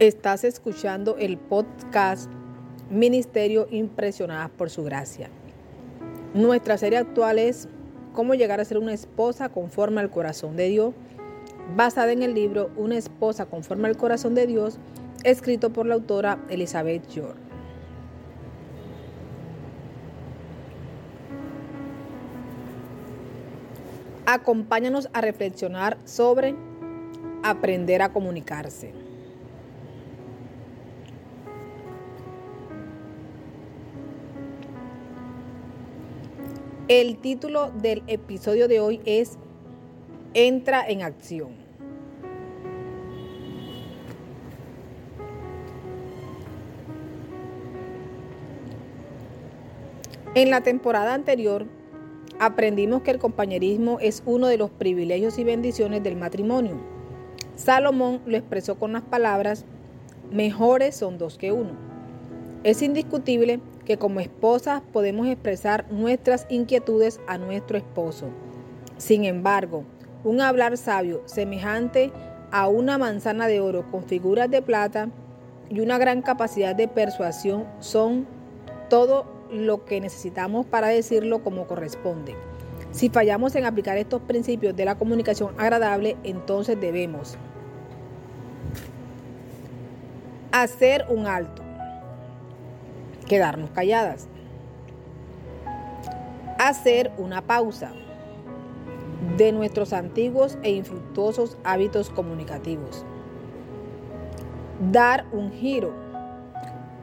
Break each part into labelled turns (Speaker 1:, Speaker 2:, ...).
Speaker 1: Estás escuchando el podcast Ministerio Impresionadas por Su Gracia. Nuestra serie actual es Cómo llegar a ser una esposa conforme al corazón de Dios, basada en el libro Una esposa conforme al corazón de Dios, escrito por la autora Elizabeth York. Acompáñanos a reflexionar sobre aprender a comunicarse. El título del episodio de hoy es Entra en acción. En la temporada anterior aprendimos que el compañerismo es uno de los privilegios y bendiciones del matrimonio. Salomón lo expresó con las palabras, mejores son dos que uno. Es indiscutible que como esposas podemos expresar nuestras inquietudes a nuestro esposo. Sin embargo, un hablar sabio semejante a una manzana de oro con figuras de plata y una gran capacidad de persuasión son todo lo que necesitamos para decirlo como corresponde. Si fallamos en aplicar estos principios de la comunicación agradable, entonces debemos hacer un alto quedarnos calladas. Hacer una pausa de nuestros antiguos e infructuosos hábitos comunicativos. Dar un giro.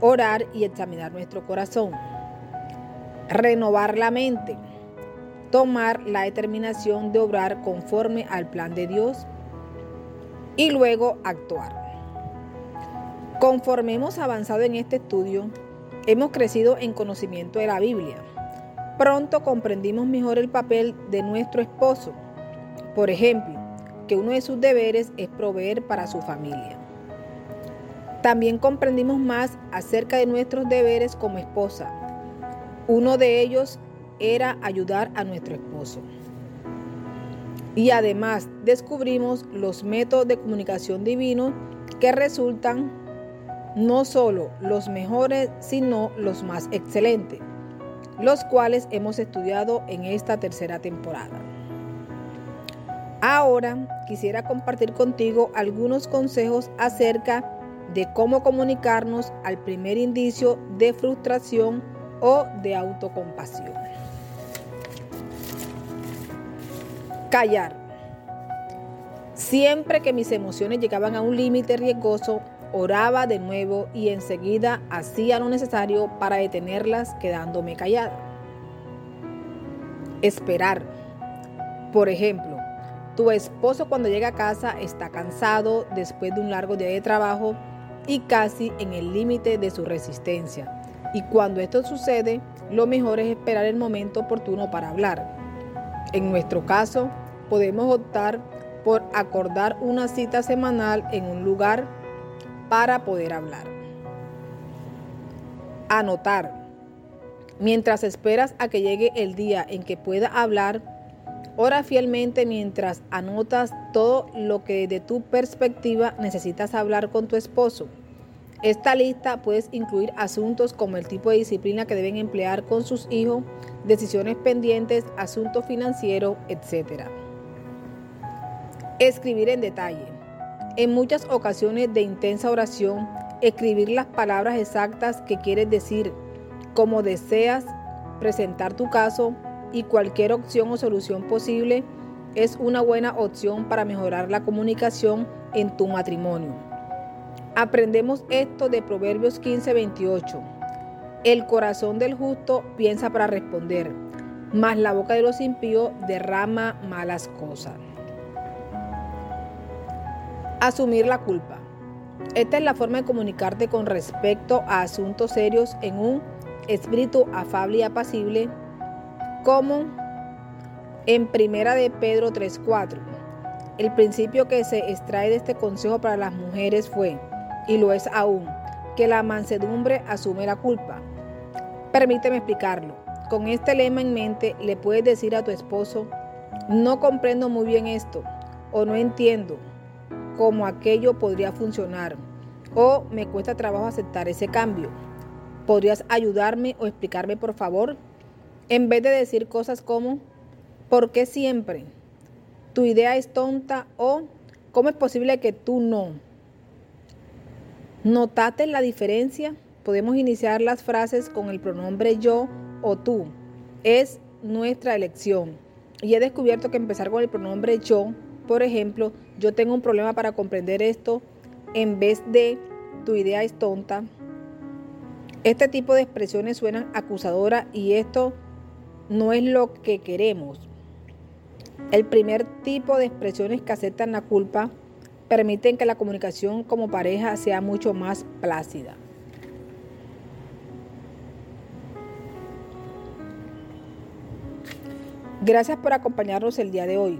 Speaker 1: Orar y examinar nuestro corazón. Renovar la mente. Tomar la determinación de obrar conforme al plan de Dios. Y luego actuar. Conforme hemos avanzado en este estudio, Hemos crecido en conocimiento de la Biblia. Pronto comprendimos mejor el papel de nuestro esposo. Por ejemplo, que uno de sus deberes es proveer para su familia. También comprendimos más acerca de nuestros deberes como esposa. Uno de ellos era ayudar a nuestro esposo. Y además descubrimos los métodos de comunicación divinos que resultan no solo los mejores, sino los más excelentes, los cuales hemos estudiado en esta tercera temporada. Ahora quisiera compartir contigo algunos consejos acerca de cómo comunicarnos al primer indicio de frustración o de autocompasión. Callar. Siempre que mis emociones llegaban a un límite riesgoso, oraba de nuevo y enseguida hacía lo necesario para detenerlas quedándome callada. Esperar. Por ejemplo, tu esposo cuando llega a casa está cansado después de un largo día de trabajo y casi en el límite de su resistencia. Y cuando esto sucede, lo mejor es esperar el momento oportuno para hablar. En nuestro caso, podemos optar por acordar una cita semanal en un lugar para poder hablar. Anotar. Mientras esperas a que llegue el día en que pueda hablar, ora fielmente mientras anotas todo lo que desde tu perspectiva necesitas hablar con tu esposo. Esta lista puedes incluir asuntos como el tipo de disciplina que deben emplear con sus hijos, decisiones pendientes, asuntos financieros, etc. Escribir en detalle. En muchas ocasiones de intensa oración, escribir las palabras exactas que quieres decir, como deseas presentar tu caso y cualquier opción o solución posible es una buena opción para mejorar la comunicación en tu matrimonio. Aprendemos esto de Proverbios 15:28. El corazón del justo piensa para responder, mas la boca de los impíos derrama malas cosas. Asumir la culpa. Esta es la forma de comunicarte con respecto a asuntos serios en un espíritu afable y apacible, como en Primera de Pedro 3:4. El principio que se extrae de este consejo para las mujeres fue, y lo es aún, que la mansedumbre asume la culpa. Permíteme explicarlo. Con este lema en mente le puedes decir a tu esposo, no comprendo muy bien esto, o no entiendo, cómo aquello podría funcionar. o me cuesta trabajo aceptar ese cambio. ¿Podrías ayudarme o explicarme por favor? En vez de decir cosas como, ¿por qué siempre? ¿Tu idea es tonta o cómo es posible que tú no? ¿Notaste la diferencia? Podemos iniciar las frases con el pronombre yo o tú. Es nuestra elección. Y he descubierto que empezar con el pronombre yo, por ejemplo, yo tengo un problema para comprender esto, en vez de tu idea es tonta. Este tipo de expresiones suenan acusadoras y esto no es lo que queremos. El primer tipo de expresiones que aceptan la culpa permiten que la comunicación como pareja sea mucho más plácida. Gracias por acompañarnos el día de hoy.